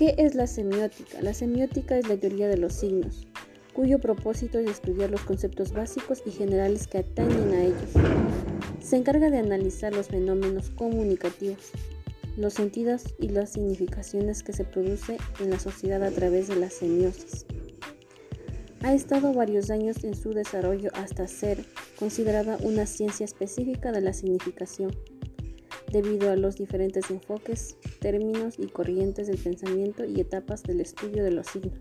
¿Qué es la semiótica? La semiótica es la teoría de los signos, cuyo propósito es estudiar los conceptos básicos y generales que atañen a ellos. Se encarga de analizar los fenómenos comunicativos, los sentidos y las significaciones que se producen en la sociedad a través de la semiosis. Ha estado varios años en su desarrollo hasta ser considerada una ciencia específica de la significación, debido a los diferentes enfoques, términos y corrientes del pensamiento y etapas del estudio de los signos.